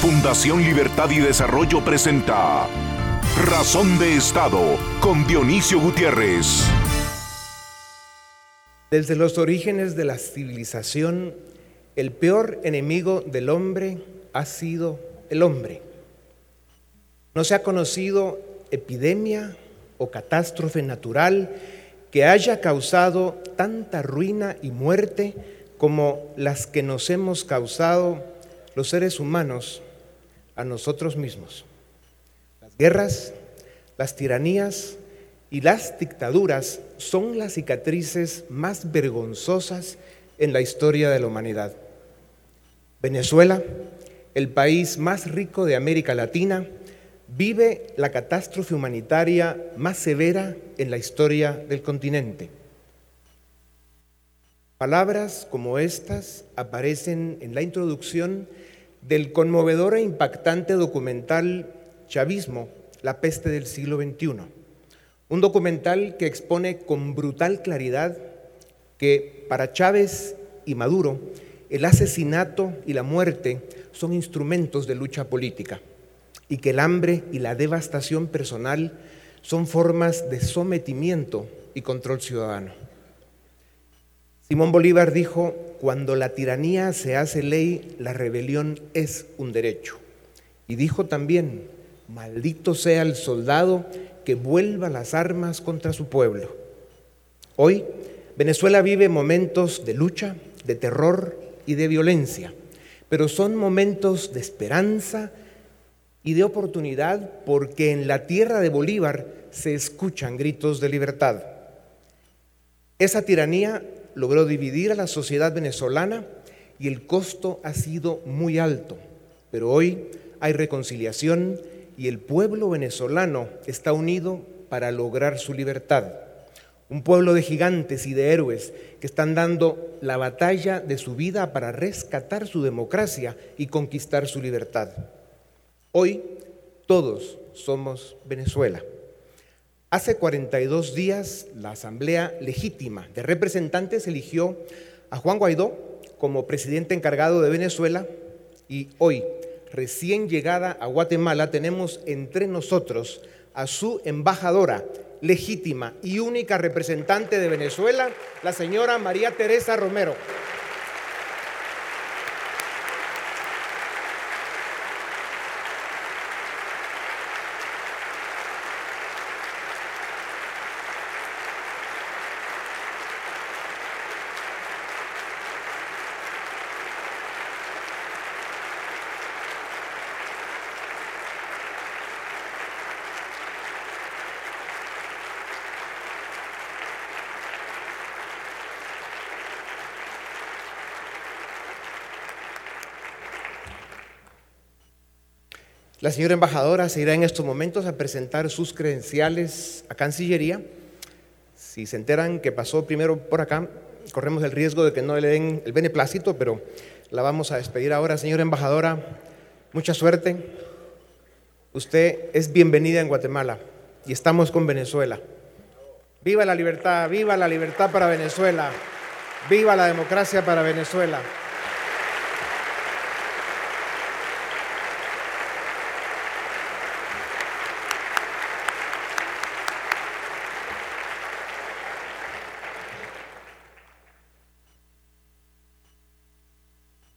Fundación Libertad y Desarrollo presenta Razón de Estado con Dionisio Gutiérrez. Desde los orígenes de la civilización, el peor enemigo del hombre ha sido el hombre. No se ha conocido epidemia o catástrofe natural que haya causado tanta ruina y muerte como las que nos hemos causado los seres humanos a nosotros mismos. Las guerras, las tiranías y las dictaduras son las cicatrices más vergonzosas en la historia de la humanidad. Venezuela, el país más rico de América Latina, vive la catástrofe humanitaria más severa en la historia del continente. Palabras como estas aparecen en la introducción del conmovedor e impactante documental Chavismo, la peste del siglo XXI. Un documental que expone con brutal claridad que para Chávez y Maduro el asesinato y la muerte son instrumentos de lucha política y que el hambre y la devastación personal son formas de sometimiento y control ciudadano. Simón Bolívar dijo, cuando la tiranía se hace ley, la rebelión es un derecho. Y dijo también, maldito sea el soldado que vuelva las armas contra su pueblo. Hoy, Venezuela vive momentos de lucha, de terror y de violencia, pero son momentos de esperanza y de oportunidad porque en la tierra de Bolívar se escuchan gritos de libertad. Esa tiranía logró dividir a la sociedad venezolana y el costo ha sido muy alto. Pero hoy hay reconciliación y el pueblo venezolano está unido para lograr su libertad. Un pueblo de gigantes y de héroes que están dando la batalla de su vida para rescatar su democracia y conquistar su libertad. Hoy todos somos Venezuela. Hace 42 días, la Asamblea Legítima de Representantes eligió a Juan Guaidó como presidente encargado de Venezuela y hoy, recién llegada a Guatemala, tenemos entre nosotros a su embajadora legítima y única representante de Venezuela, la señora María Teresa Romero. La señora embajadora se irá en estos momentos a presentar sus credenciales a Cancillería. Si se enteran que pasó primero por acá, corremos el riesgo de que no le den el beneplácito, pero la vamos a despedir ahora. Señora embajadora, mucha suerte. Usted es bienvenida en Guatemala y estamos con Venezuela. Viva la libertad, viva la libertad para Venezuela, viva la democracia para Venezuela.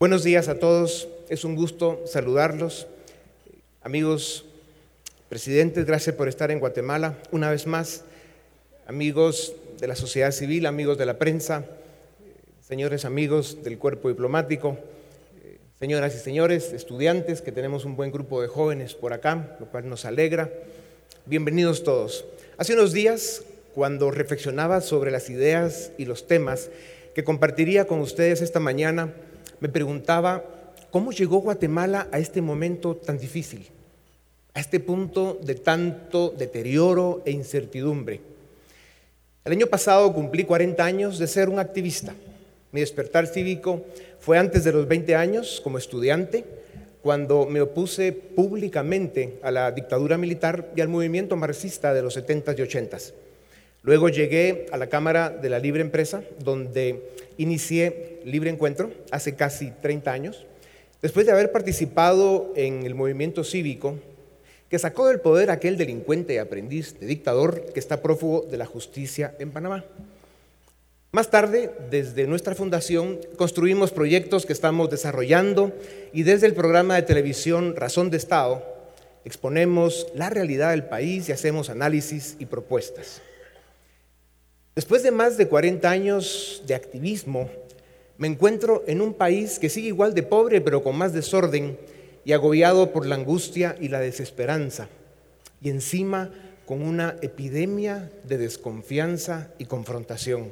Buenos días a todos, es un gusto saludarlos. Amigos presidentes, gracias por estar en Guatemala una vez más. Amigos de la sociedad civil, amigos de la prensa, señores amigos del cuerpo diplomático, señoras y señores, estudiantes, que tenemos un buen grupo de jóvenes por acá, lo cual nos alegra. Bienvenidos todos. Hace unos días, cuando reflexionaba sobre las ideas y los temas que compartiría con ustedes esta mañana, me preguntaba cómo llegó Guatemala a este momento tan difícil, a este punto de tanto deterioro e incertidumbre. El año pasado cumplí 40 años de ser un activista. Mi despertar cívico fue antes de los 20 años como estudiante, cuando me opuse públicamente a la dictadura militar y al movimiento marxista de los 70s y 80s. Luego llegué a la Cámara de la Libre Empresa, donde inicié Libre Encuentro hace casi 30 años. Después de haber participado en el movimiento cívico que sacó del poder a aquel delincuente y aprendiz de dictador que está prófugo de la justicia en Panamá. Más tarde, desde nuestra fundación, construimos proyectos que estamos desarrollando y desde el programa de televisión Razón de Estado exponemos la realidad del país y hacemos análisis y propuestas. Después de más de 40 años de activismo, me encuentro en un país que sigue igual de pobre pero con más desorden y agobiado por la angustia y la desesperanza, y encima con una epidemia de desconfianza y confrontación.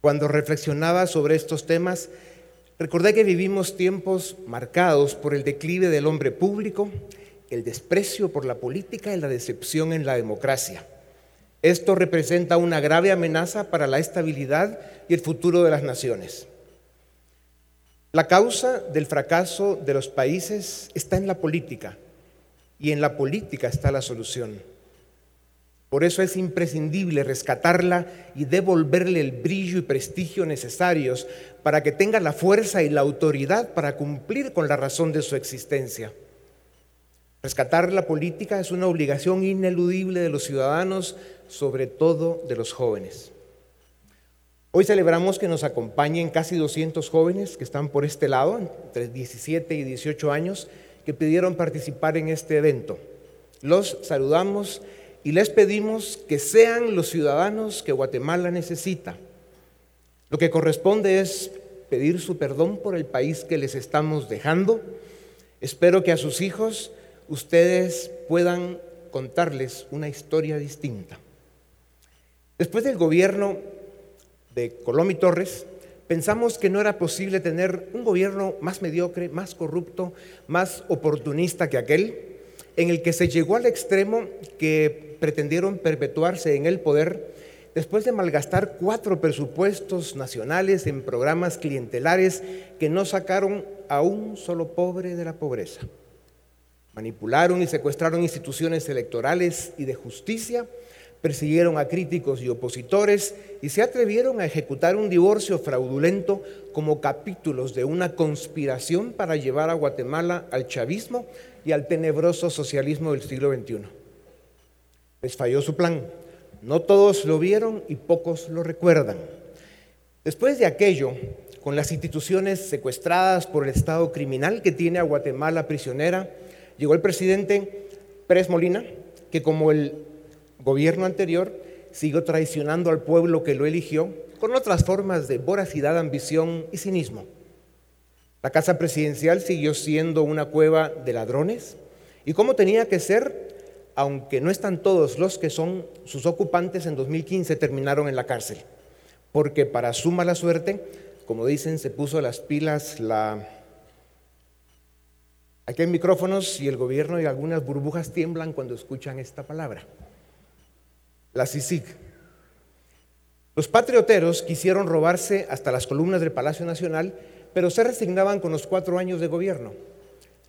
Cuando reflexionaba sobre estos temas, recordé que vivimos tiempos marcados por el declive del hombre público, el desprecio por la política y la decepción en la democracia. Esto representa una grave amenaza para la estabilidad y el futuro de las naciones. La causa del fracaso de los países está en la política y en la política está la solución. Por eso es imprescindible rescatarla y devolverle el brillo y prestigio necesarios para que tenga la fuerza y la autoridad para cumplir con la razón de su existencia. Rescatar la política es una obligación ineludible de los ciudadanos, sobre todo de los jóvenes. Hoy celebramos que nos acompañen casi 200 jóvenes que están por este lado, entre 17 y 18 años, que pidieron participar en este evento. Los saludamos y les pedimos que sean los ciudadanos que Guatemala necesita. Lo que corresponde es pedir su perdón por el país que les estamos dejando. Espero que a sus hijos ustedes puedan contarles una historia distinta. Después del gobierno de Colón y Torres, pensamos que no era posible tener un gobierno más mediocre, más corrupto, más oportunista que aquel, en el que se llegó al extremo que pretendieron perpetuarse en el poder después de malgastar cuatro presupuestos nacionales en programas clientelares que no sacaron a un solo pobre de la pobreza. Manipularon y secuestraron instituciones electorales y de justicia, persiguieron a críticos y opositores y se atrevieron a ejecutar un divorcio fraudulento como capítulos de una conspiración para llevar a Guatemala al chavismo y al tenebroso socialismo del siglo XXI. Les falló su plan. No todos lo vieron y pocos lo recuerdan. Después de aquello, con las instituciones secuestradas por el Estado criminal que tiene a Guatemala prisionera, Llegó el presidente Pérez Molina, que como el gobierno anterior siguió traicionando al pueblo que lo eligió con otras formas de voracidad, ambición y cinismo. La casa presidencial siguió siendo una cueva de ladrones y como tenía que ser, aunque no están todos los que son sus ocupantes, en 2015 terminaron en la cárcel, porque para su mala suerte, como dicen, se puso las pilas la Aquí hay micrófonos y el gobierno y algunas burbujas tiemblan cuando escuchan esta palabra. La CICIG. Los patrioteros quisieron robarse hasta las columnas del Palacio Nacional, pero se resignaban con los cuatro años de gobierno.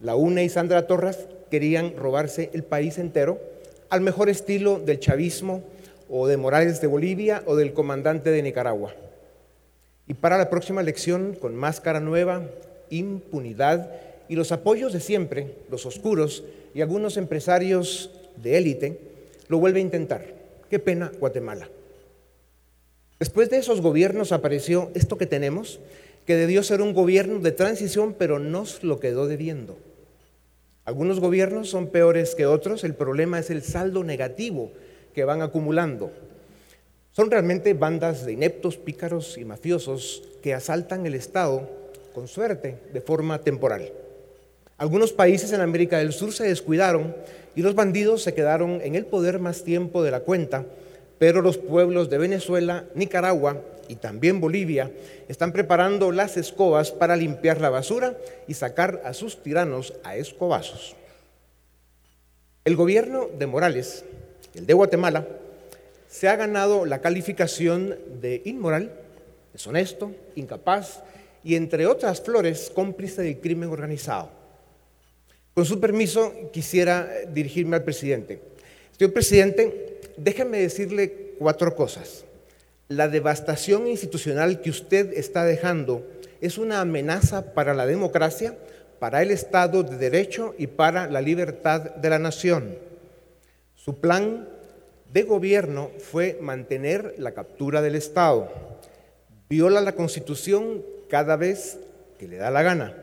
La UNE y Sandra Torres querían robarse el país entero al mejor estilo del chavismo o de Morales de Bolivia o del comandante de Nicaragua. Y para la próxima elección, con máscara nueva, impunidad y los apoyos de siempre, los oscuros y algunos empresarios de élite, lo vuelve a intentar. Qué pena Guatemala. Después de esos gobiernos apareció esto que tenemos, que debió ser un gobierno de transición, pero nos lo quedó debiendo. Algunos gobiernos son peores que otros, el problema es el saldo negativo que van acumulando. Son realmente bandas de ineptos, pícaros y mafiosos que asaltan el Estado, con suerte, de forma temporal. Algunos países en América del Sur se descuidaron y los bandidos se quedaron en el poder más tiempo de la cuenta, pero los pueblos de Venezuela, Nicaragua y también Bolivia están preparando las escobas para limpiar la basura y sacar a sus tiranos a escobazos. El gobierno de Morales, el de Guatemala, se ha ganado la calificación de inmoral, deshonesto, incapaz y entre otras flores cómplice del crimen organizado. Con su permiso, quisiera dirigirme al presidente. Señor presidente, déjeme decirle cuatro cosas. La devastación institucional que usted está dejando es una amenaza para la democracia, para el Estado de Derecho y para la libertad de la nación. Su plan de gobierno fue mantener la captura del Estado. Viola la Constitución cada vez que le da la gana.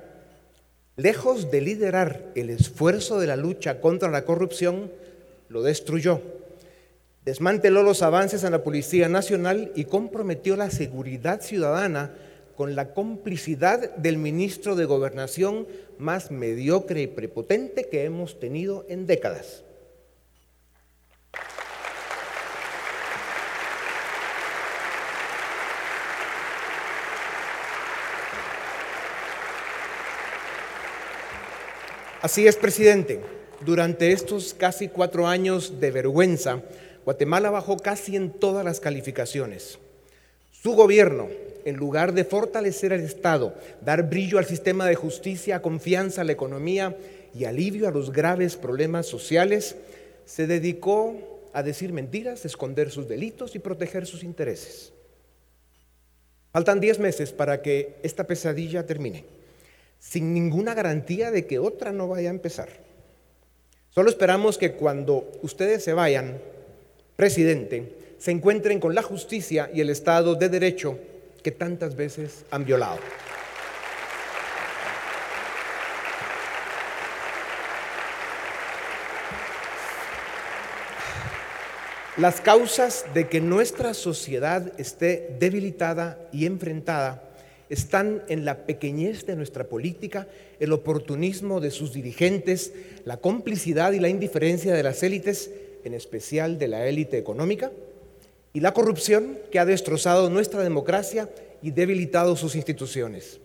Lejos de liderar el esfuerzo de la lucha contra la corrupción, lo destruyó. Desmanteló los avances en la Policía Nacional y comprometió la seguridad ciudadana con la complicidad del ministro de Gobernación más mediocre y prepotente que hemos tenido en décadas. Así es, presidente. Durante estos casi cuatro años de vergüenza, Guatemala bajó casi en todas las calificaciones. Su gobierno, en lugar de fortalecer el Estado, dar brillo al sistema de justicia, confianza a la economía y alivio a los graves problemas sociales, se dedicó a decir mentiras, esconder sus delitos y proteger sus intereses. Faltan diez meses para que esta pesadilla termine, sin ninguna garantía de que otra no vaya a empezar. Solo esperamos que cuando ustedes se vayan, presidente, se encuentren con la justicia y el Estado de Derecho que tantas veces han violado. Las causas de que nuestra sociedad esté debilitada y enfrentada están en la pequeñez de nuestra política, el oportunismo de sus dirigentes, la complicidad y la indiferencia de las élites, en especial de la élite económica, y la corrupción que ha destrozado nuestra democracia y debilitado sus instituciones.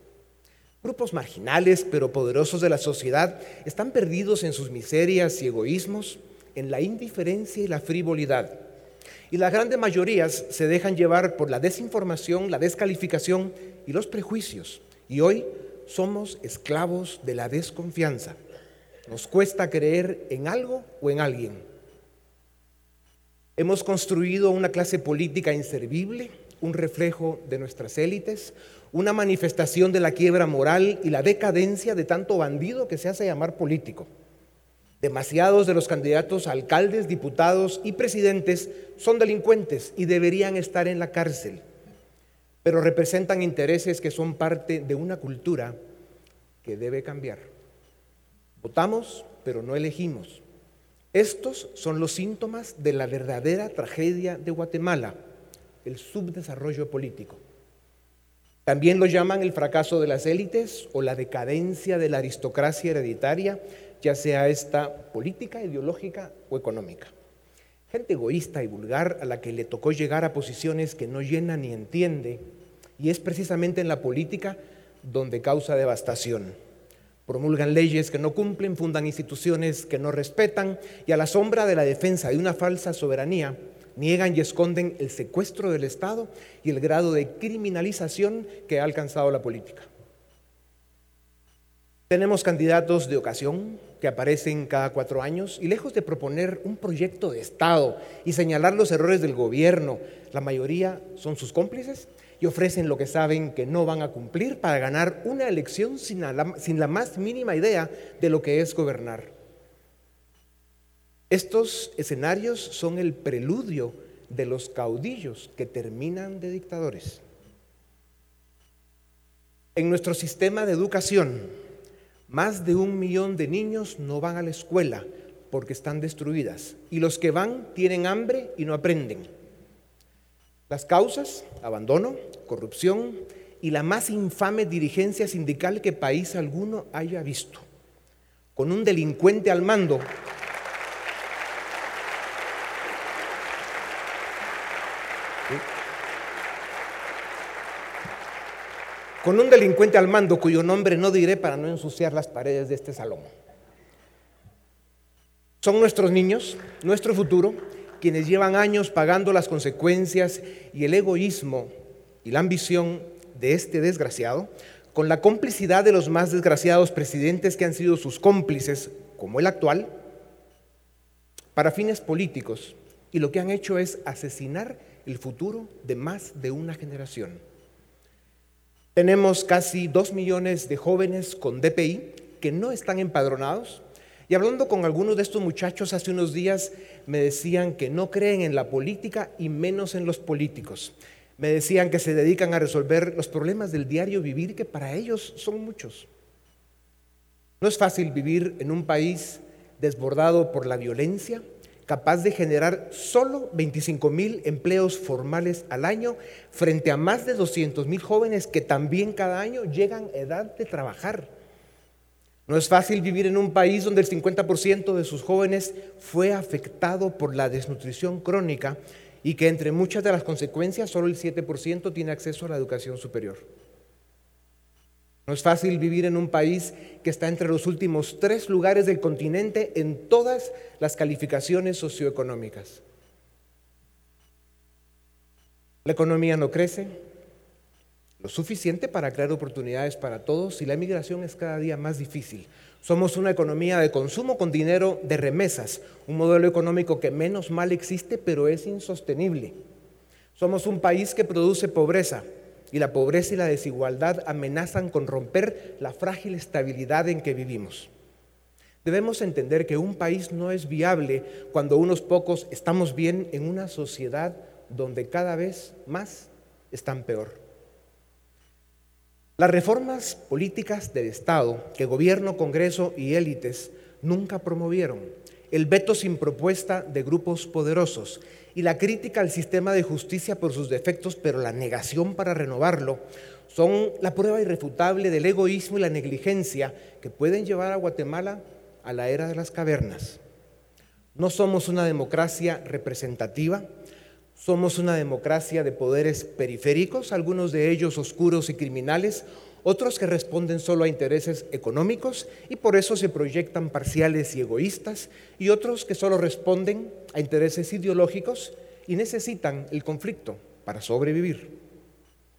Grupos marginales pero poderosos de la sociedad están perdidos en sus miserias y egoísmos, en la indiferencia y la frivolidad. Y las grandes mayorías se dejan llevar por la desinformación, la descalificación y los prejuicios. Y hoy somos esclavos de la desconfianza. Nos cuesta creer en algo o en alguien. Hemos construido una clase política inservible, un reflejo de nuestras élites, una manifestación de la quiebra moral y la decadencia de tanto bandido que se hace llamar político. Demasiados de los candidatos alcaldes, diputados y presidentes son delincuentes y deberían estar en la cárcel, pero representan intereses que son parte de una cultura que debe cambiar. Votamos, pero no elegimos. Estos son los síntomas de la verdadera tragedia de Guatemala, el subdesarrollo político. También lo llaman el fracaso de las élites o la decadencia de la aristocracia hereditaria, ya sea esta política, ideológica o económica. Gente egoísta y vulgar a la que le tocó llegar a posiciones que no llena ni entiende, y es precisamente en la política donde causa devastación promulgan leyes que no cumplen, fundan instituciones que no respetan y a la sombra de la defensa de una falsa soberanía niegan y esconden el secuestro del Estado y el grado de criminalización que ha alcanzado la política. Tenemos candidatos de ocasión que aparecen cada cuatro años y lejos de proponer un proyecto de Estado y señalar los errores del gobierno, la mayoría son sus cómplices y ofrecen lo que saben que no van a cumplir para ganar una elección sin la, sin la más mínima idea de lo que es gobernar. Estos escenarios son el preludio de los caudillos que terminan de dictadores. En nuestro sistema de educación, más de un millón de niños no van a la escuela porque están destruidas y los que van tienen hambre y no aprenden. Las causas, abandono, corrupción y la más infame dirigencia sindical que país alguno haya visto. Con un delincuente al mando. Con un delincuente al mando cuyo nombre no diré para no ensuciar las paredes de este salón. Son nuestros niños, nuestro futuro, quienes llevan años pagando las consecuencias y el egoísmo y la ambición de este desgraciado, con la complicidad de los más desgraciados presidentes que han sido sus cómplices, como el actual, para fines políticos, y lo que han hecho es asesinar el futuro de más de una generación. Tenemos casi dos millones de jóvenes con DPI que no están empadronados. Y hablando con algunos de estos muchachos hace unos días, me decían que no creen en la política y menos en los políticos. Me decían que se dedican a resolver los problemas del diario vivir, que para ellos son muchos. No es fácil vivir en un país desbordado por la violencia, capaz de generar solo 25 mil empleos formales al año frente a más de 200 mil jóvenes que también cada año llegan a edad de trabajar. No es fácil vivir en un país donde el 50% de sus jóvenes fue afectado por la desnutrición crónica y que entre muchas de las consecuencias solo el 7% tiene acceso a la educación superior. No es fácil vivir en un país que está entre los últimos tres lugares del continente en todas las calificaciones socioeconómicas. La economía no crece lo suficiente para crear oportunidades para todos y la migración es cada día más difícil. Somos una economía de consumo con dinero de remesas, un modelo económico que menos mal existe pero es insostenible. Somos un país que produce pobreza, y la pobreza y la desigualdad amenazan con romper la frágil estabilidad en que vivimos. Debemos entender que un país no es viable cuando unos pocos estamos bien en una sociedad donde cada vez más están peor. Las reformas políticas del Estado que gobierno, Congreso y élites nunca promovieron, el veto sin propuesta de grupos poderosos y la crítica al sistema de justicia por sus defectos, pero la negación para renovarlo, son la prueba irrefutable del egoísmo y la negligencia que pueden llevar a Guatemala a la era de las cavernas. No somos una democracia representativa, somos una democracia de poderes periféricos, algunos de ellos oscuros y criminales, otros que responden solo a intereses económicos y por eso se proyectan parciales y egoístas, y otros que solo responden a intereses ideológicos y necesitan el conflicto para sobrevivir.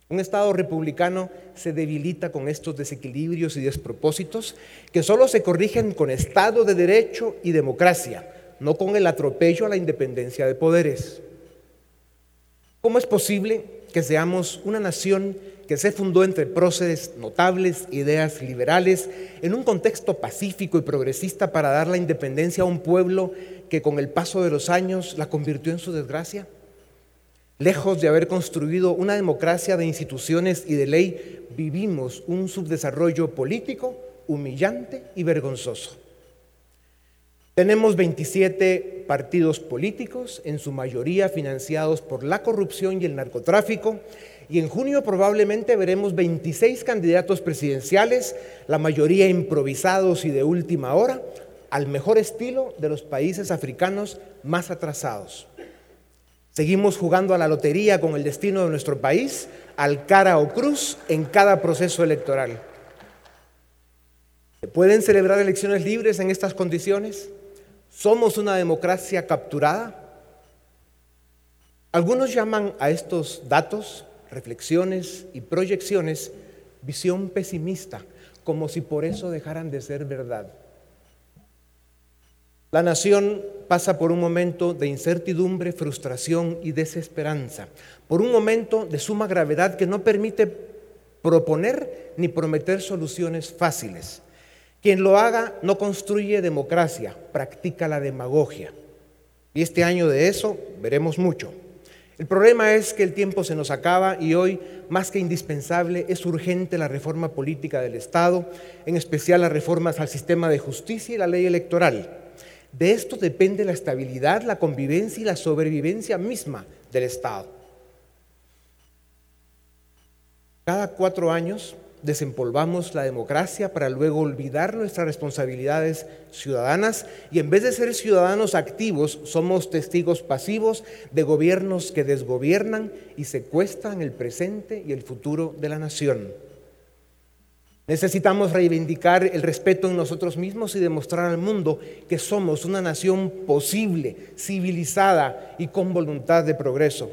Un Estado republicano se debilita con estos desequilibrios y despropósitos que solo se corrigen con Estado de Derecho y democracia, no con el atropello a la independencia de poderes. ¿Cómo es posible que seamos una nación que se fundó entre próceres notables, ideas liberales, en un contexto pacífico y progresista para dar la independencia a un pueblo que con el paso de los años la convirtió en su desgracia? Lejos de haber construido una democracia de instituciones y de ley, vivimos un subdesarrollo político humillante y vergonzoso. Tenemos 27 partidos políticos, en su mayoría financiados por la corrupción y el narcotráfico, y en junio probablemente veremos 26 candidatos presidenciales, la mayoría improvisados y de última hora, al mejor estilo de los países africanos más atrasados. Seguimos jugando a la lotería con el destino de nuestro país, al cara o cruz en cada proceso electoral. ¿Se pueden celebrar elecciones libres en estas condiciones? ¿Somos una democracia capturada? Algunos llaman a estos datos, reflexiones y proyecciones visión pesimista, como si por eso dejaran de ser verdad. La nación pasa por un momento de incertidumbre, frustración y desesperanza, por un momento de suma gravedad que no permite proponer ni prometer soluciones fáciles. Quien lo haga no construye democracia, practica la demagogia. Y este año de eso veremos mucho. El problema es que el tiempo se nos acaba y hoy, más que indispensable, es urgente la reforma política del Estado, en especial las reformas al sistema de justicia y la ley electoral. De esto depende la estabilidad, la convivencia y la sobrevivencia misma del Estado. Cada cuatro años desempolvamos la democracia para luego olvidar nuestras responsabilidades ciudadanas y en vez de ser ciudadanos activos somos testigos pasivos de gobiernos que desgobiernan y secuestran el presente y el futuro de la nación. Necesitamos reivindicar el respeto en nosotros mismos y demostrar al mundo que somos una nación posible, civilizada y con voluntad de progreso.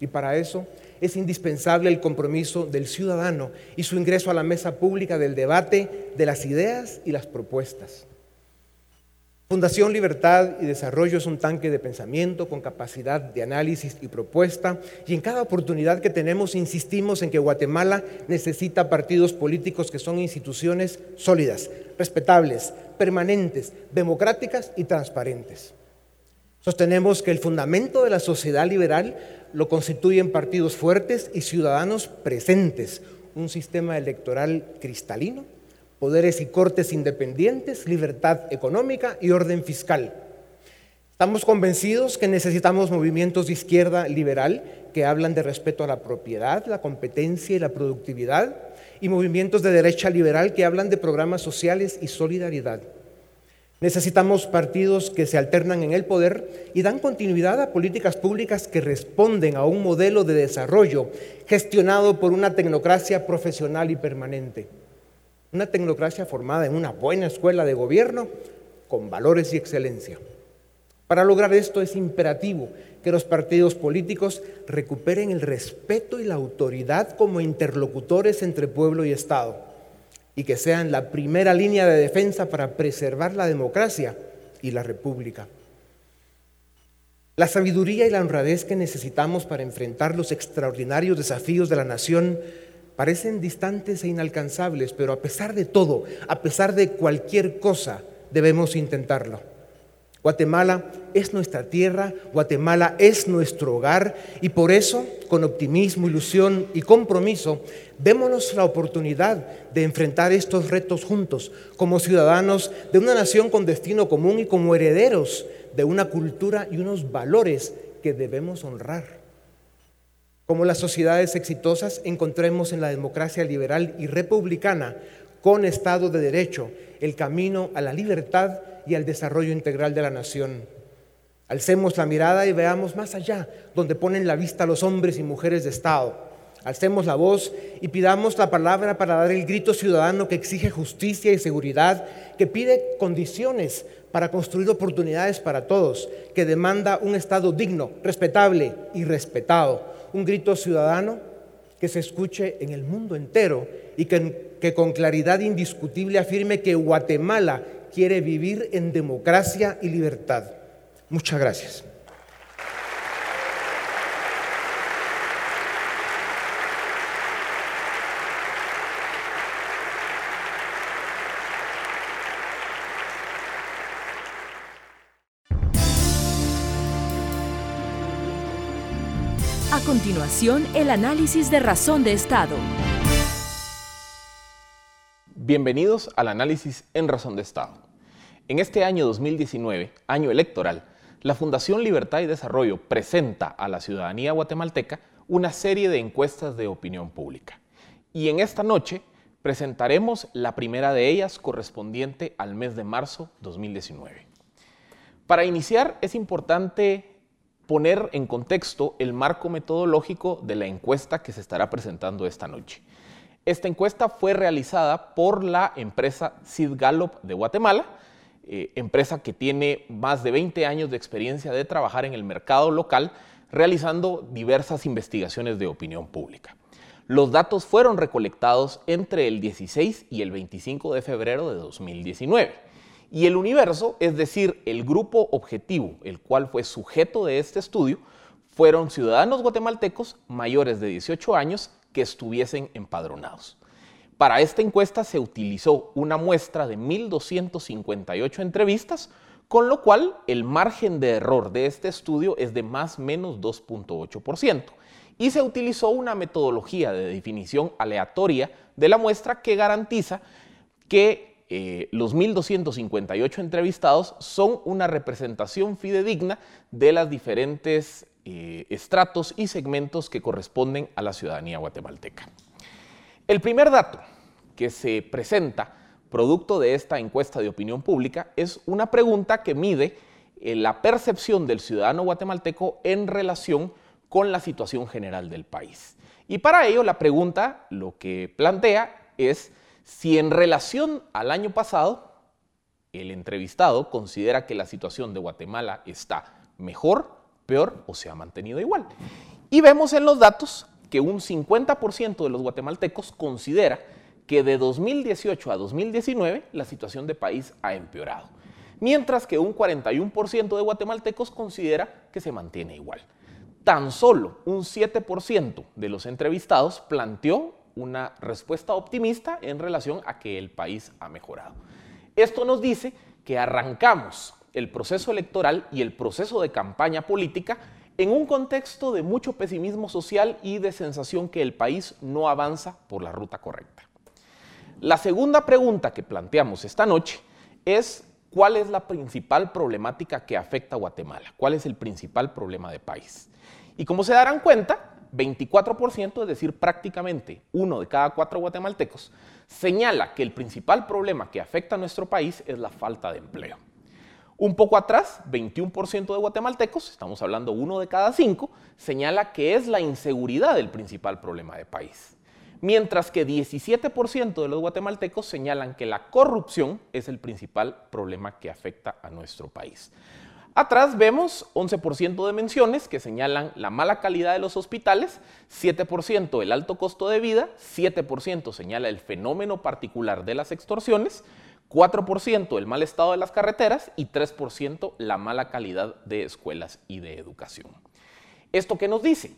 Y para eso es indispensable el compromiso del ciudadano y su ingreso a la mesa pública del debate de las ideas y las propuestas. Fundación Libertad y Desarrollo es un tanque de pensamiento con capacidad de análisis y propuesta y en cada oportunidad que tenemos insistimos en que Guatemala necesita partidos políticos que son instituciones sólidas, respetables, permanentes, democráticas y transparentes. Sostenemos que el fundamento de la sociedad liberal lo constituyen partidos fuertes y ciudadanos presentes, un sistema electoral cristalino poderes y cortes independientes, libertad económica y orden fiscal. Estamos convencidos que necesitamos movimientos de izquierda liberal que hablan de respeto a la propiedad, la competencia y la productividad, y movimientos de derecha liberal que hablan de programas sociales y solidaridad. Necesitamos partidos que se alternan en el poder y dan continuidad a políticas públicas que responden a un modelo de desarrollo gestionado por una tecnocracia profesional y permanente una tecnocracia formada en una buena escuela de gobierno con valores y excelencia. Para lograr esto es imperativo que los partidos políticos recuperen el respeto y la autoridad como interlocutores entre pueblo y Estado y que sean la primera línea de defensa para preservar la democracia y la república. La sabiduría y la honradez que necesitamos para enfrentar los extraordinarios desafíos de la nación parecen distantes e inalcanzables, pero a pesar de todo, a pesar de cualquier cosa, debemos intentarlo. Guatemala es nuestra tierra, Guatemala es nuestro hogar y por eso, con optimismo, ilusión y compromiso, démonos la oportunidad de enfrentar estos retos juntos, como ciudadanos de una nación con destino común y como herederos de una cultura y unos valores que debemos honrar. Como las sociedades exitosas, encontremos en la democracia liberal y republicana, con Estado de Derecho, el camino a la libertad y al desarrollo integral de la nación. Alcemos la mirada y veamos más allá, donde ponen la vista los hombres y mujeres de Estado. Alcemos la voz y pidamos la palabra para dar el grito ciudadano que exige justicia y seguridad, que pide condiciones para construir oportunidades para todos, que demanda un Estado digno, respetable y respetado un grito ciudadano que se escuche en el mundo entero y que, con claridad indiscutible afirme que Guatemala quiere vivir en democracia y libertad. Muchas gracias. continuación el análisis de razón de Estado. Bienvenidos al análisis en razón de Estado. En este año 2019, año electoral, la Fundación Libertad y Desarrollo presenta a la ciudadanía guatemalteca una serie de encuestas de opinión pública. Y en esta noche presentaremos la primera de ellas correspondiente al mes de marzo 2019. Para iniciar es importante poner en contexto el marco metodológico de la encuesta que se estará presentando esta noche. Esta encuesta fue realizada por la empresa Sid Gallup de Guatemala, eh, empresa que tiene más de 20 años de experiencia de trabajar en el mercado local, realizando diversas investigaciones de opinión pública. Los datos fueron recolectados entre el 16 y el 25 de febrero de 2019. Y el universo, es decir, el grupo objetivo, el cual fue sujeto de este estudio, fueron ciudadanos guatemaltecos mayores de 18 años que estuviesen empadronados. Para esta encuesta se utilizó una muestra de 1.258 entrevistas, con lo cual el margen de error de este estudio es de más menos 2.8%. Y se utilizó una metodología de definición aleatoria de la muestra que garantiza que eh, los 1.258 entrevistados son una representación fidedigna de las diferentes eh, estratos y segmentos que corresponden a la ciudadanía guatemalteca. El primer dato que se presenta producto de esta encuesta de opinión pública es una pregunta que mide eh, la percepción del ciudadano guatemalteco en relación con la situación general del país. Y para ello la pregunta lo que plantea es si en relación al año pasado, el entrevistado considera que la situación de Guatemala está mejor, peor o se ha mantenido igual. Y vemos en los datos que un 50% de los guatemaltecos considera que de 2018 a 2019 la situación de país ha empeorado. mientras que un 41% de guatemaltecos considera que se mantiene igual. Tan solo un 7% de los entrevistados planteó una respuesta optimista en relación a que el país ha mejorado. Esto nos dice que arrancamos el proceso electoral y el proceso de campaña política en un contexto de mucho pesimismo social y de sensación que el país no avanza por la ruta correcta. La segunda pregunta que planteamos esta noche es cuál es la principal problemática que afecta a Guatemala, cuál es el principal problema de país. Y como se darán cuenta, 24%, es decir, prácticamente uno de cada cuatro guatemaltecos, señala que el principal problema que afecta a nuestro país es la falta de empleo. Un poco atrás, 21% de guatemaltecos, estamos hablando uno de cada cinco, señala que es la inseguridad el principal problema de país. Mientras que 17% de los guatemaltecos señalan que la corrupción es el principal problema que afecta a nuestro país. Atrás vemos 11% de menciones que señalan la mala calidad de los hospitales, 7% el alto costo de vida, 7% señala el fenómeno particular de las extorsiones, 4% el mal estado de las carreteras y 3% la mala calidad de escuelas y de educación. ¿Esto qué nos dice?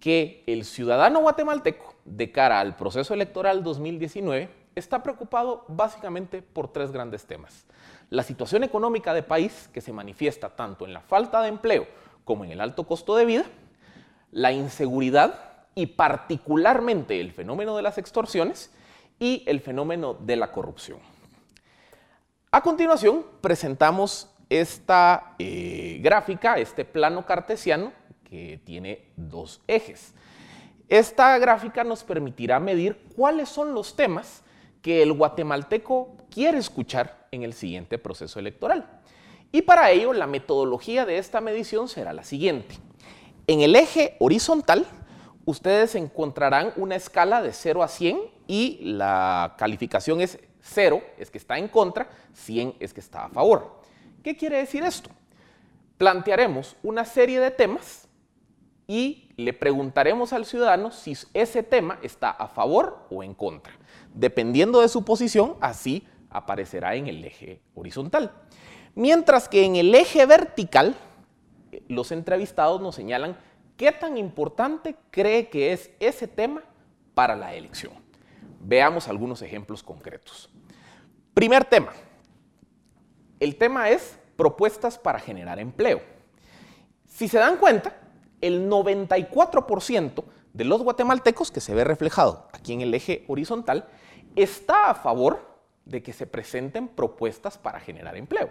Que el ciudadano guatemalteco, de cara al proceso electoral 2019, está preocupado básicamente por tres grandes temas la situación económica de país que se manifiesta tanto en la falta de empleo como en el alto costo de vida, la inseguridad y particularmente el fenómeno de las extorsiones y el fenómeno de la corrupción. A continuación presentamos esta eh, gráfica, este plano cartesiano que tiene dos ejes. Esta gráfica nos permitirá medir cuáles son los temas que el guatemalteco quiere escuchar en el siguiente proceso electoral. Y para ello la metodología de esta medición será la siguiente. En el eje horizontal, ustedes encontrarán una escala de 0 a 100 y la calificación es 0 es que está en contra, 100 es que está a favor. ¿Qué quiere decir esto? Plantearemos una serie de temas y le preguntaremos al ciudadano si ese tema está a favor o en contra. Dependiendo de su posición, así aparecerá en el eje horizontal. Mientras que en el eje vertical, los entrevistados nos señalan qué tan importante cree que es ese tema para la elección. Veamos algunos ejemplos concretos. Primer tema. El tema es propuestas para generar empleo. Si se dan cuenta, el 94% de los guatemaltecos, que se ve reflejado aquí en el eje horizontal, está a favor de que se presenten propuestas para generar empleo.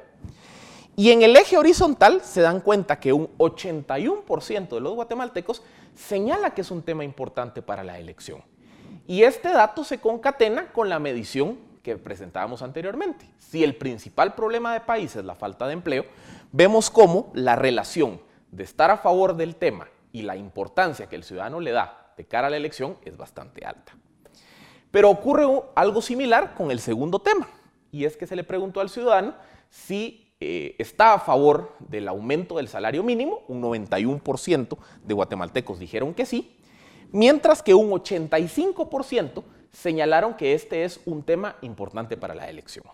Y en el eje horizontal se dan cuenta que un 81% de los guatemaltecos señala que es un tema importante para la elección. Y este dato se concatena con la medición que presentábamos anteriormente. Si el principal problema de país es la falta de empleo, vemos cómo la relación de estar a favor del tema y la importancia que el ciudadano le da de cara a la elección es bastante alta. Pero ocurre algo similar con el segundo tema, y es que se le preguntó al ciudadano si eh, está a favor del aumento del salario mínimo, un 91% de guatemaltecos dijeron que sí, mientras que un 85% señalaron que este es un tema importante para la elección.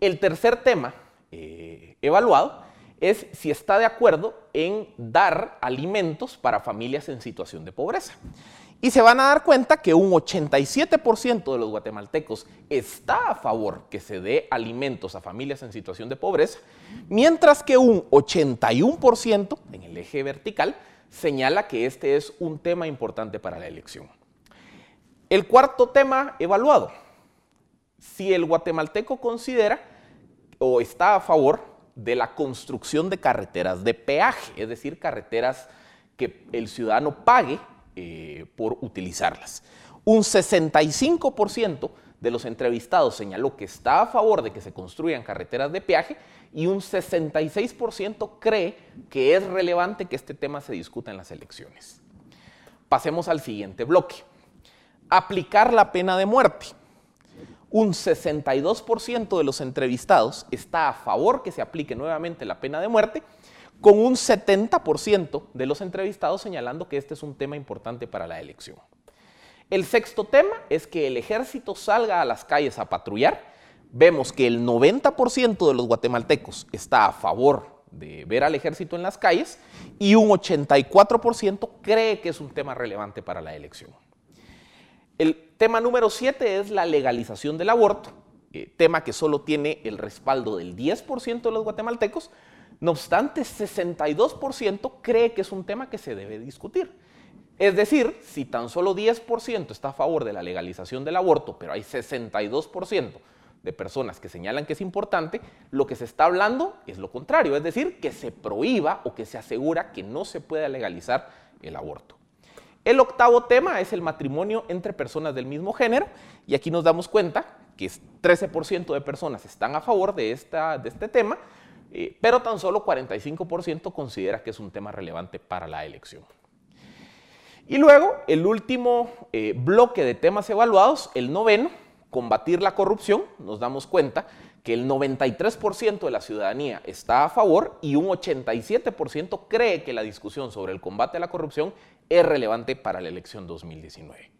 El tercer tema eh, evaluado es si está de acuerdo en dar alimentos para familias en situación de pobreza. Y se van a dar cuenta que un 87% de los guatemaltecos está a favor que se dé alimentos a familias en situación de pobreza, mientras que un 81% en el eje vertical señala que este es un tema importante para la elección. El cuarto tema evaluado, si el guatemalteco considera o está a favor de la construcción de carreteras de peaje, es decir, carreteras que el ciudadano pague eh, por utilizarlas. Un 65% de los entrevistados señaló que está a favor de que se construyan carreteras de peaje y un 66% cree que es relevante que este tema se discuta en las elecciones. Pasemos al siguiente bloque. Aplicar la pena de muerte. Un 62% de los entrevistados está a favor que se aplique nuevamente la pena de muerte con un 70% de los entrevistados señalando que este es un tema importante para la elección. El sexto tema es que el ejército salga a las calles a patrullar. vemos que el 90% de los guatemaltecos está a favor de ver al ejército en las calles y un 84% cree que es un tema relevante para la elección. El tema número 7 es la legalización del aborto, eh, tema que solo tiene el respaldo del 10% de los guatemaltecos, no obstante, 62% cree que es un tema que se debe discutir. Es decir, si tan solo 10% está a favor de la legalización del aborto, pero hay 62% de personas que señalan que es importante, lo que se está hablando es lo contrario, es decir, que se prohíba o que se asegura que no se pueda legalizar el aborto. El octavo tema es el matrimonio entre personas del mismo género y aquí nos damos cuenta que 13% de personas están a favor de, esta, de este tema, eh, pero tan solo 45% considera que es un tema relevante para la elección. Y luego, el último eh, bloque de temas evaluados, el noveno, combatir la corrupción, nos damos cuenta que el 93% de la ciudadanía está a favor y un 87% cree que la discusión sobre el combate a la corrupción es relevante para la elección 2019.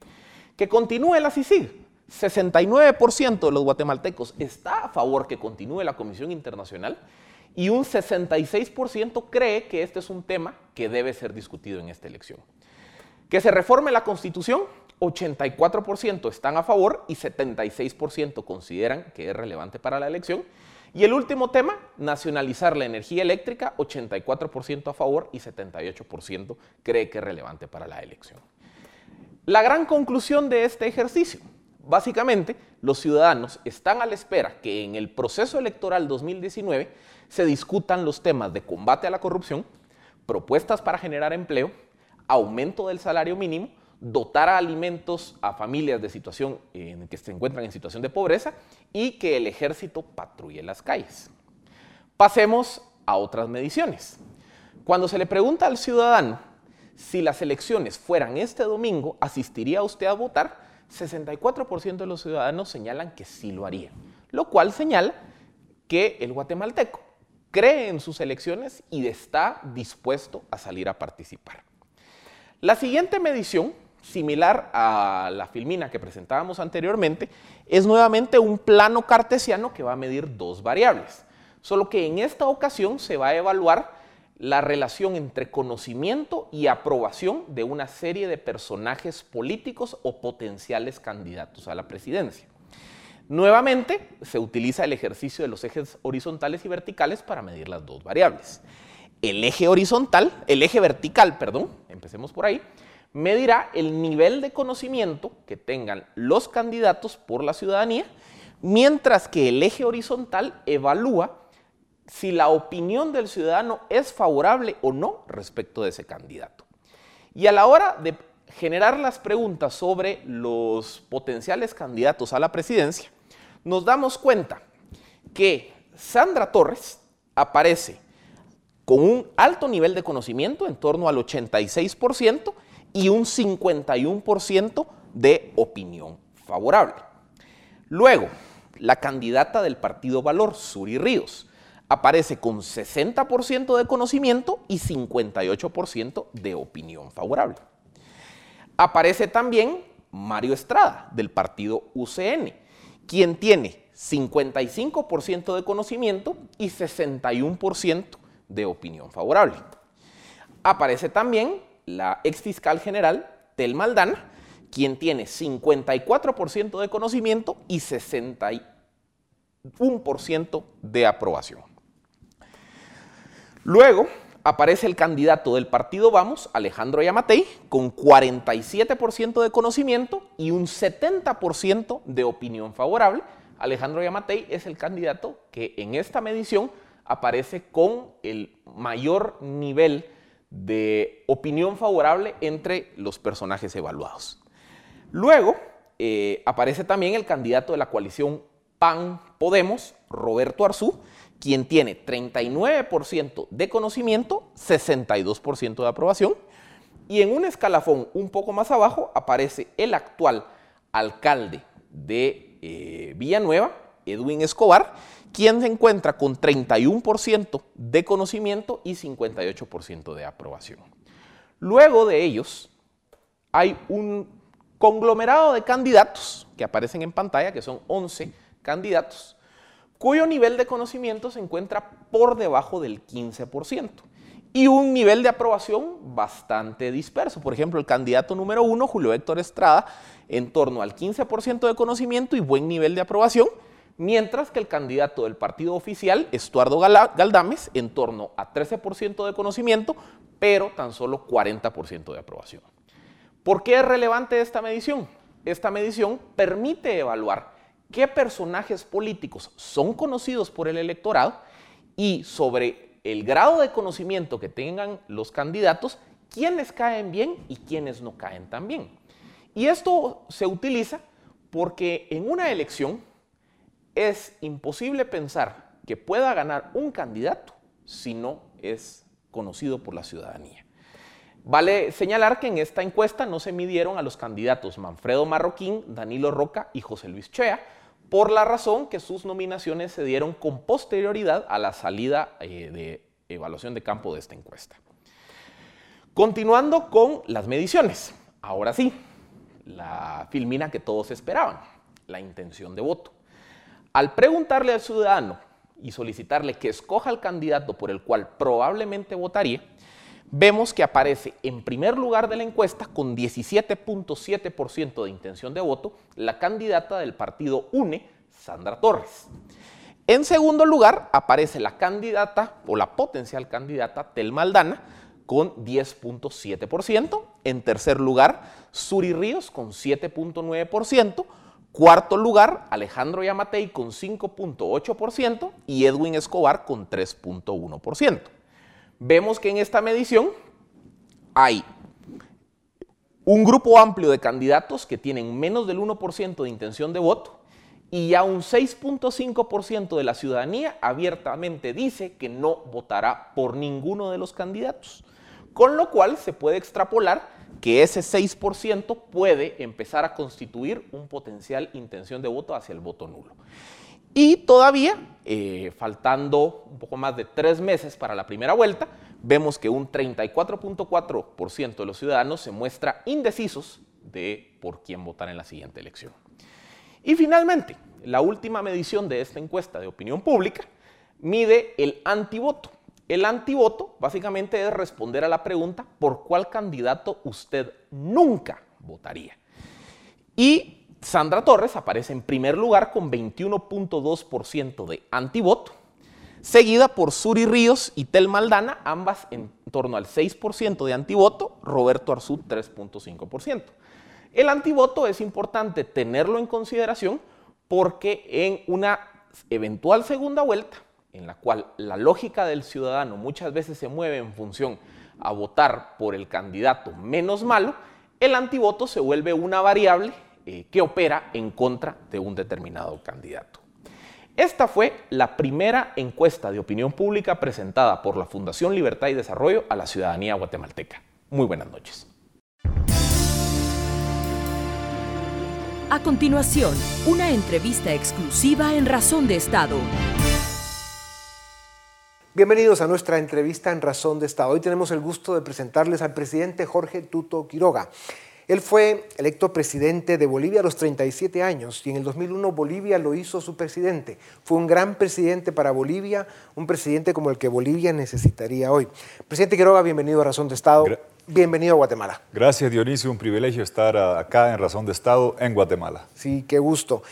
Que continúe la CICIG. 69% de los guatemaltecos está a favor que continúe la Comisión Internacional y un 66% cree que este es un tema que debe ser discutido en esta elección. Que se reforme la Constitución, 84% están a favor y 76% consideran que es relevante para la elección. Y el último tema, nacionalizar la energía eléctrica, 84% a favor y 78% cree que es relevante para la elección. La gran conclusión de este ejercicio, básicamente, los ciudadanos están a la espera que en el proceso electoral 2019 se discutan los temas de combate a la corrupción, propuestas para generar empleo, aumento del salario mínimo, dotar a alimentos a familias de situación en que se encuentran en situación de pobreza y que el ejército patrulle las calles. Pasemos a otras mediciones. Cuando se le pregunta al ciudadano si las elecciones fueran este domingo, ¿asistiría usted a votar? 64% de los ciudadanos señalan que sí lo harían, lo cual señala que el guatemalteco cree en sus elecciones y está dispuesto a salir a participar. La siguiente medición, similar a la filmina que presentábamos anteriormente, es nuevamente un plano cartesiano que va a medir dos variables, solo que en esta ocasión se va a evaluar la relación entre conocimiento y aprobación de una serie de personajes políticos o potenciales candidatos a la presidencia. Nuevamente, se utiliza el ejercicio de los ejes horizontales y verticales para medir las dos variables. El eje horizontal, el eje vertical, perdón, empecemos por ahí, medirá el nivel de conocimiento que tengan los candidatos por la ciudadanía, mientras que el eje horizontal evalúa si la opinión del ciudadano es favorable o no respecto de ese candidato. Y a la hora de generar las preguntas sobre los potenciales candidatos a la presidencia, nos damos cuenta que Sandra Torres aparece con un alto nivel de conocimiento, en torno al 86%, y un 51% de opinión favorable. Luego, la candidata del partido Valor, Suri Ríos, aparece con 60% de conocimiento y 58% de opinión favorable. Aparece también Mario Estrada, del partido UCN, quien tiene 55% de conocimiento y 61% de opinión favorable. Aparece también la ex fiscal general Tel Maldana, quien tiene 54% de conocimiento y 61% de aprobación. Luego aparece el candidato del partido Vamos, Alejandro Yamatei, con 47% de conocimiento y un 70% de opinión favorable. Alejandro Yamatei es el candidato que en esta medición aparece con el mayor nivel de opinión favorable entre los personajes evaluados. Luego eh, aparece también el candidato de la coalición PAN Podemos, Roberto Arzú, quien tiene 39% de conocimiento, 62% de aprobación, y en un escalafón un poco más abajo aparece el actual alcalde de eh, Villanueva, Edwin Escobar, quien se encuentra con 31% de conocimiento y 58% de aprobación. Luego de ellos hay un conglomerado de candidatos que aparecen en pantalla, que son 11 candidatos, cuyo nivel de conocimiento se encuentra por debajo del 15% y un nivel de aprobación bastante disperso. Por ejemplo, el candidato número uno, Julio Héctor Estrada, en torno al 15% de conocimiento y buen nivel de aprobación, mientras que el candidato del partido oficial, Estuardo Galdames, en torno a 13% de conocimiento, pero tan solo 40% de aprobación. ¿Por qué es relevante esta medición? Esta medición permite evaluar qué personajes políticos son conocidos por el electorado y sobre el grado de conocimiento que tengan los candidatos, quiénes caen bien y quiénes no caen tan bien. Y esto se utiliza porque en una elección es imposible pensar que pueda ganar un candidato si no es conocido por la ciudadanía. Vale señalar que en esta encuesta no se midieron a los candidatos Manfredo Marroquín, Danilo Roca y José Luis Chea, por la razón que sus nominaciones se dieron con posterioridad a la salida eh, de evaluación de campo de esta encuesta. Continuando con las mediciones, ahora sí, la filmina que todos esperaban, la intención de voto. Al preguntarle al ciudadano y solicitarle que escoja el candidato por el cual probablemente votaría, vemos que aparece en primer lugar de la encuesta con 17.7% de intención de voto la candidata del partido UNE, Sandra Torres. En segundo lugar aparece la candidata o la potencial candidata Tel Maldana con 10.7%. En tercer lugar, Suri Ríos con 7.9%. Cuarto lugar, Alejandro Yamatei con 5.8% y Edwin Escobar con 3.1%. Vemos que en esta medición hay un grupo amplio de candidatos que tienen menos del 1% de intención de voto y ya un 6.5% de la ciudadanía abiertamente dice que no votará por ninguno de los candidatos. Con lo cual se puede extrapolar que ese 6% puede empezar a constituir un potencial intención de voto hacia el voto nulo. Y todavía, eh, faltando un poco más de tres meses para la primera vuelta, vemos que un 34.4% de los ciudadanos se muestra indecisos de por quién votar en la siguiente elección. Y finalmente, la última medición de esta encuesta de opinión pública mide el antivoto. El antivoto básicamente es responder a la pregunta por cuál candidato usted nunca votaría. Y Sandra Torres aparece en primer lugar con 21.2% de antivoto, seguida por Suri Ríos y Tel Maldana, ambas en torno al 6% de antivoto, Roberto Arzú 3.5%. El antivoto es importante tenerlo en consideración porque en una eventual segunda vuelta en la cual la lógica del ciudadano muchas veces se mueve en función a votar por el candidato menos malo, el antivoto se vuelve una variable eh, que opera en contra de un determinado candidato. Esta fue la primera encuesta de opinión pública presentada por la Fundación Libertad y Desarrollo a la ciudadanía guatemalteca. Muy buenas noches. A continuación, una entrevista exclusiva en Razón de Estado. Bienvenidos a nuestra entrevista en Razón de Estado. Hoy tenemos el gusto de presentarles al presidente Jorge Tuto Quiroga. Él fue electo presidente de Bolivia a los 37 años y en el 2001 Bolivia lo hizo su presidente. Fue un gran presidente para Bolivia, un presidente como el que Bolivia necesitaría hoy. Presidente Quiroga, bienvenido a Razón de Estado. bienvenido a Guatemala. Gracias Dionisio, un privilegio estar acá en Razón de Estado en Guatemala. Sí, qué gusto.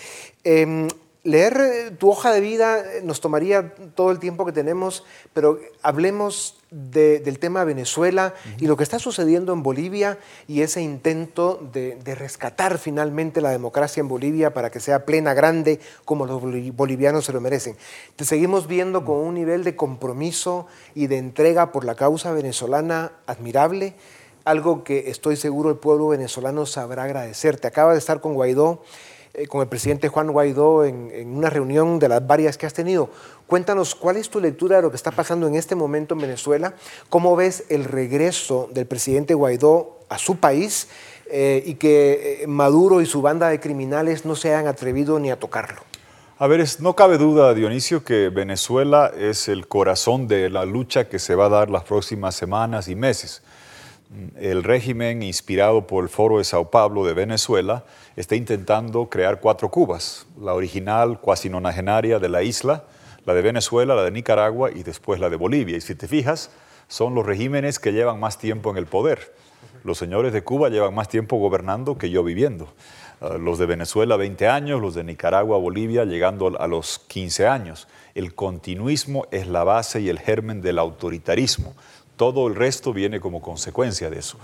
Em, Leer eh, tu hoja de vida eh, nos tomaría todo el tiempo que tenemos, pero hablemos del tema Venezuela y lo que está sucediendo en Bolivia y ese intento de, rescatar finalmente la democracia en Bolivia para que sea plena, grande, como los bolivianos se lo merecen. Te seguimos viendo con un nivel de compromiso y de entrega por la causa venezolana admirable, algo que estoy seguro el pueblo venezolano sabrá agradecerte. Acaba de estar con Guaidó con el presidente Juan Guaidó en, una reunión de las varias que has tenido. Cuéntanos cuál es tu lectura de lo que está pasando en este momento en Venezuela, cómo ves el regreso del presidente Guaidó a su país eh, y que eh, Maduro y su banda de criminales no se hayan atrevido ni a tocarlo. A ver, no cabe duda, Dionisio, que Venezuela es el corazón de la lucha que se va a dar las próximas semanas y meses. El régimen inspirado por el Foro de Sao Paulo de Venezuela está intentando crear cuatro Cubas, la original cuasi nonagenaria de la isla, la de Venezuela, la de Nicaragua y después la de Bolivia. Y si te fijas, son los regímenes que llevan más tiempo en el poder. Los señores de Cuba llevan más tiempo gobernando que yo viviendo. Ah, los de Venezuela 20 años, los de Nicaragua, Bolivia llegando a los 15 años. El continuismo es la base y el germen del autoritarismo. Todo el resto viene como consecuencia de eso.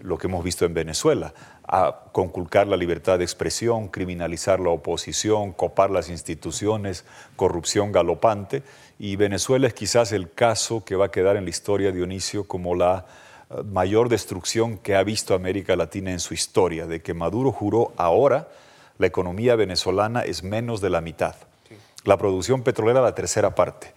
Lo que hemos visto en Venezuela, a conculcar la libertad de expresión, criminalizar la oposición, copar las instituciones, corrupción galopante. Y Venezuela es quizás el caso que va a quedar en la historia, Dionisio, como la eh, mayor destrucción que ha visto América Latina en su historia, de que Maduro juró ahora la economía venezolana es menos de la mitad. La producción petrolera la tercera parte.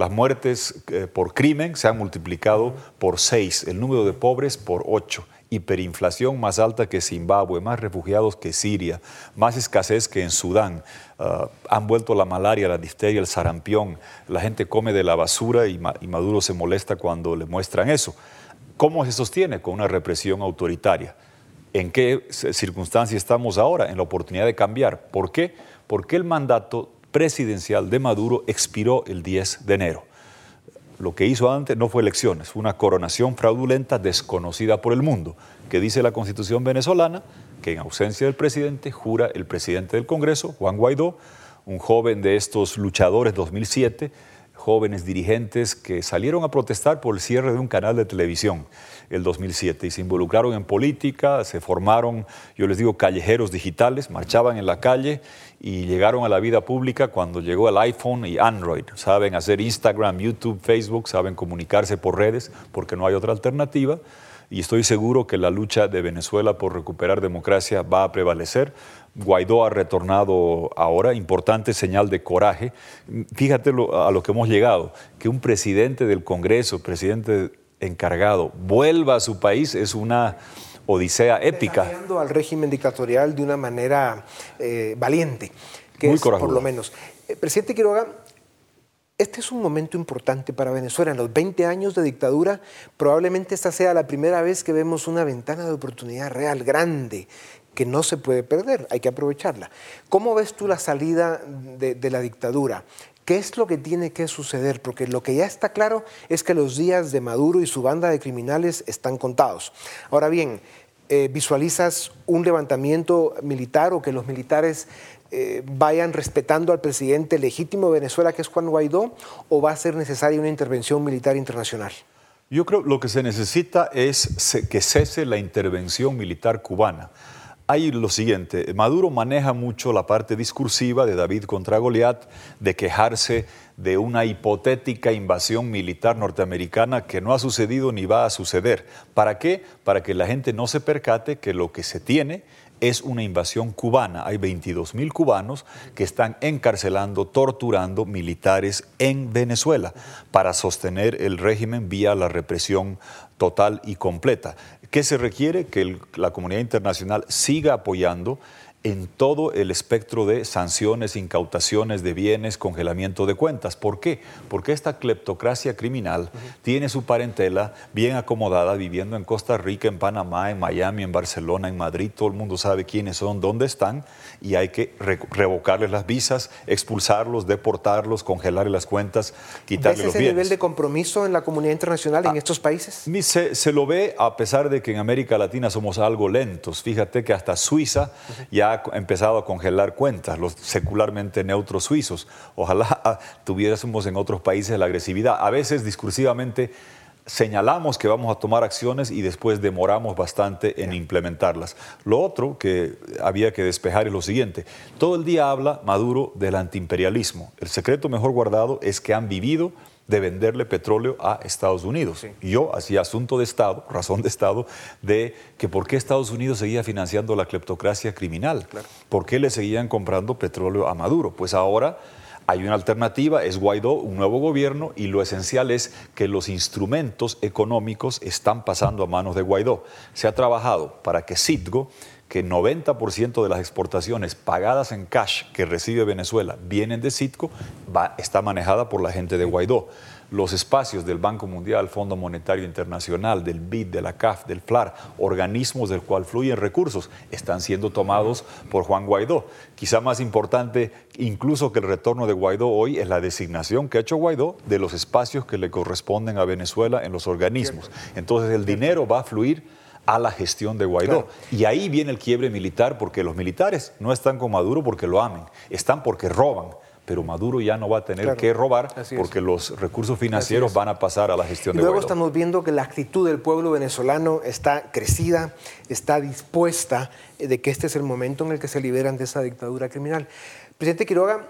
Las muertes eh, por crimen se han multiplicado por seis, el número de pobres por ocho, hiperinflación más alta que Zimbabue, más refugiados que Siria, más escasez que en Sudán. Ah, han vuelto la malaria, la difteria, el sarampión. La gente come de la basura y, y Maduro se molesta cuando le muestran eso. ¿Cómo se sostiene? Con una represión autoritaria. ¿En qué circunstancia estamos ahora? En la oportunidad de cambiar. ¿Por qué? Porque el mandato presidencial de Maduro expiró el 10 de enero. Lo que hizo antes no fue elecciones, fue una coronación fraudulenta desconocida por el mundo, que dice la constitución venezolana que en ausencia del presidente jura el presidente del Congreso, Juan Guaidó, un joven de estos luchadores 2007, jóvenes dirigentes que salieron a protestar por el cierre de un canal de televisión el 2007 y se involucraron en política, se formaron, yo les digo, callejeros digitales, marchaban en la calle y llegaron a la vida pública cuando llegó el iPhone y Android. Saben hacer Instagram, YouTube, Facebook, saben comunicarse por redes porque no hay otra alternativa y estoy seguro que la lucha de Venezuela por recuperar democracia va a prevalecer. Guaidó ha retornado ahora, importante señal de coraje. Fíjate a lo que hemos llegado, que un presidente del Congreso, presidente encargado vuelva a su país es una odisea épica. al régimen dictatorial de una manera eh, valiente, que Muy es, por lo menos. Eh, presidente Quiroga, este es un momento importante para Venezuela. En los 20 años de dictadura, probablemente esta sea la primera vez que vemos una ventana de oportunidad real, grande, que no se puede perder, hay que aprovecharla. ¿Cómo ves tú la salida de la dictadura? ¿Qué es lo que tiene que suceder? Porque lo que ya está claro es que los días de Maduro y su banda de criminales están contados. Ahora bien, eh, ¿visualizas un levantamiento militar o que los militares eh, vayan respetando al presidente legítimo de Venezuela, que es Juan Guaidó, o va a ser necesaria una intervención militar internacional? Yo creo que lo que se necesita es que cese la intervención militar cubana hay lo siguiente, Maduro maneja mucho la parte discursiva de David contra Goliat, de quejarse de una hipotética invasión militar norteamericana que no ha sucedido ni va a suceder. ¿Para qué? Para que la gente no se percate que lo que se tiene es una invasión cubana. Hay 22 mil cubanos que están encarcelando, torturando militares en Venezuela para sostener el régimen vía la represión total y completa. ¿Qué se requiere? Que la comunidad internacional siga apoyando en todo el espectro de sanciones, incautaciones de bienes, congelamiento de cuentas. ¿Por qué? Porque esta cleptocracia criminal tiene su parentela bien acomodada viviendo en Costa Rica, en Panamá, en Miami, en Barcelona, en Madrid. Todo el mundo sabe quiénes son, dónde están y hay que revocarles las visas, expulsarlos, deportarlos, congelarles las cuentas, quitarles los ese nivel de compromiso en la comunidad internacional en ah, estos países? Se, se, lo ve a pesar de que en América Latina somos algo lentos. Fíjate que hasta Suiza ya ha empezado a congelar cuentas, los secularmente neutros suizos. Ojalá tuviésemos en otros países la agresividad. A veces discursivamente señalamos que vamos a tomar acciones y después demoramos bastante en implementarlas. Lo otro que había que despejar es lo siguiente. Todo el día habla Maduro del antiimperialismo. El secreto mejor guardado es que han vivido de venderle petróleo a Estados Unidos. Yo hacía asunto de Estado, razón de Estado, de que por qué Estados Unidos seguía financiando la cleptocracia criminal, por qué le seguían comprando petróleo a Maduro. Pues ahora hay una alternativa, es Guaidó, un nuevo gobierno, y lo esencial es que los instrumentos económicos están pasando a manos de Guaidó. Se ha trabajado para que Citgo que 90% de las exportaciones pagadas en cash que recibe Venezuela vienen de Citco, va, está manejada por la gente de Guaidó los espacios del Banco Mundial, Fondo Monetario Internacional, del BID, de la CAF, del FLAR, organismos del cual fluyen recursos, están siendo tomados por Juan Guaidó. Quizá más importante incluso que el retorno de Guaidó hoy es la designación que ha hecho Guaidó de los espacios que le corresponden a Venezuela en los organismos. Entonces el dinero va a fluir a la gestión de Guaidó. Y ahí viene el quiebre militar porque los militares no están con Maduro porque lo amen, están porque roban. Pero Maduro ya no va a tener que robar porque los recursos financieros van a pasar a la gestión y de Luego estamos viendo que la actitud del pueblo venezolano está crecida, está dispuesta de que este es el momento en el que se liberan de esa dictadura criminal. Presidente Quiroga,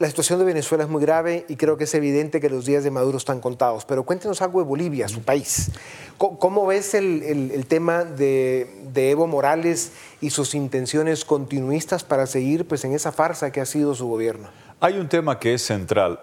la situación de Venezuela es muy grave y creo que es evidente que los días de Maduro están contados, pero cuéntenos algo de Bolivia, su país. ¿Cómo, ves el, tema de, Evo Morales y sus intenciones continuistas para seguir pues, en esa farsa que ha sido su gobierno? Hay un tema que es central.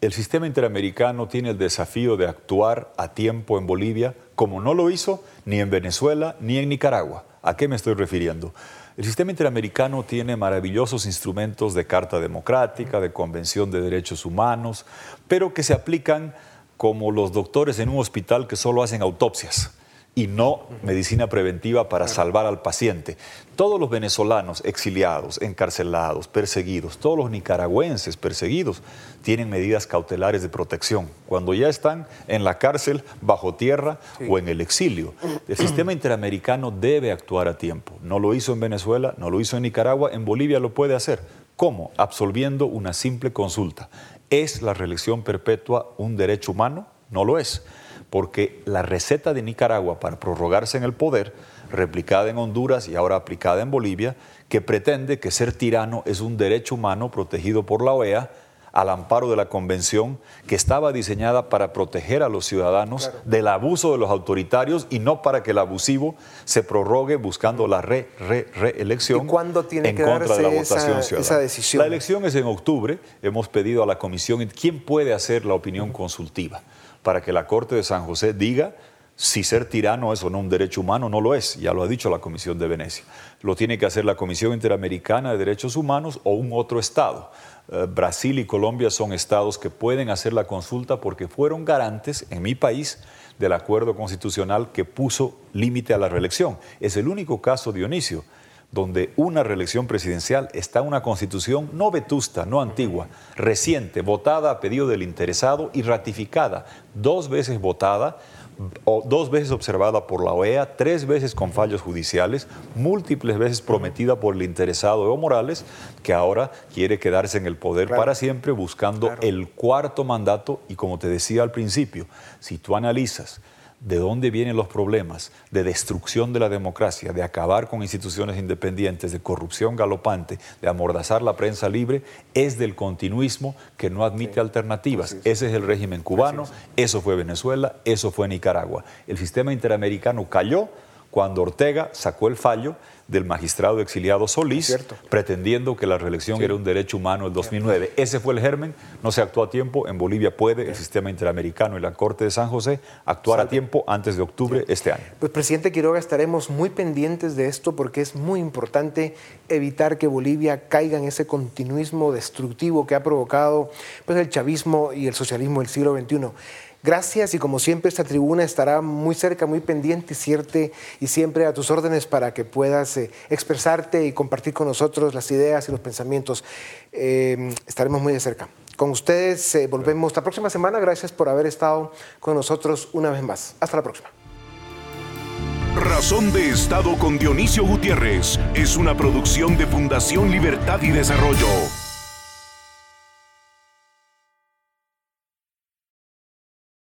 el sistema interamericano tiene el desafío de actuar a tiempo en Bolivia, como no lo hizo ni en Venezuela ni en Nicaragua. ¿A qué me estoy refiriendo? El sistema interamericano tiene maravillosos instrumentos de Carta Democrática, de Convención de Derechos Humanos, pero que se aplican como los doctores en un hospital que solo hacen autopsias y no medicina preventiva para salvar al paciente. Todos los venezolanos exiliados, encarcelados, perseguidos, todos los nicaragüenses perseguidos tienen medidas cautelares de protección cuando ya están en la cárcel, bajo tierra o en el exilio. El sistema interamericano debe actuar a tiempo. No lo hizo en Venezuela, no lo hizo en Nicaragua, en Bolivia lo puede hacer. ¿Cómo? Absolviendo una simple consulta. ¿Es la reelección perpetua un derecho humano? No lo es porque la receta de Nicaragua para prorrogarse en el poder, replicada en Honduras y ahora aplicada en Bolivia, que pretende que ser tirano es un derecho humano protegido por la OEA, al amparo de la Convención que estaba diseñada para proteger a los ciudadanos del abuso de los autoritarios y no para que el abusivo se prorrogue buscando la re, re, reelección ¿Y tiene en contra de la votación ciudadana. Esa decisión? La elección es en octubre. Hemos pedido a la Comisión quién puede hacer la opinión consultiva para que la Corte de San José diga si ser tirano es o no un derecho humano, no lo es, ya lo ha dicho la Comisión de Venecia. Lo tiene que hacer la Comisión Interamericana de Derechos Humanos o un otro Estado. Eh, Brasil y Colombia son estados que pueden hacer la consulta porque fueron garantes en mi país del acuerdo constitucional que puso límite a la reelección. Es el único caso, Dionisio, donde una reelección presidencial está en una constitución no vetusta, no antigua, reciente, votada a pedido del interesado y ratificada, dos veces votada o dos veces observada por la OEA, tres veces con fallos judiciales, múltiples veces prometida por el interesado Evo Morales, que ahora quiere quedarse en el poder para siempre buscando el cuarto mandato. Y como te decía al principio, si tú analizas de dónde vienen los problemas de destrucción de la democracia, de acabar con instituciones independientes, de corrupción galopante, de amordazar la prensa libre, es del continuismo que no admite alternativas. Ese es el régimen cubano, eso fue Venezuela, eso fue Nicaragua. El sistema interamericano cayó cuando Ortega sacó el fallo del magistrado exiliado Solís, pretendiendo que la reelección era un derecho humano en 2009. Ese fue el germen, no se actuó a tiempo. En Bolivia puede el sistema interamericano y la Corte de San José actuar a tiempo antes de octubre este año. Pues, presidente Quiroga, estaremos muy pendientes de esto porque es muy importante evitar que Bolivia caiga en ese continuismo destructivo que ha provocado pues, el chavismo y el socialismo del siglo XXI. Gracias y como siempre esta tribuna estará muy cerca, muy pendiente y siempre a tus órdenes para que puedas eh, expresarte y compartir con nosotros las ideas y los pensamientos. Eh, estaremos muy de cerca. Con ustedes eh, volvemos la próxima semana. Gracias por haber estado con nosotros una vez más. Hasta la próxima. Razón de Estado con Dionisio Gutiérrez es una producción de Fundación Libertad y Desarrollo.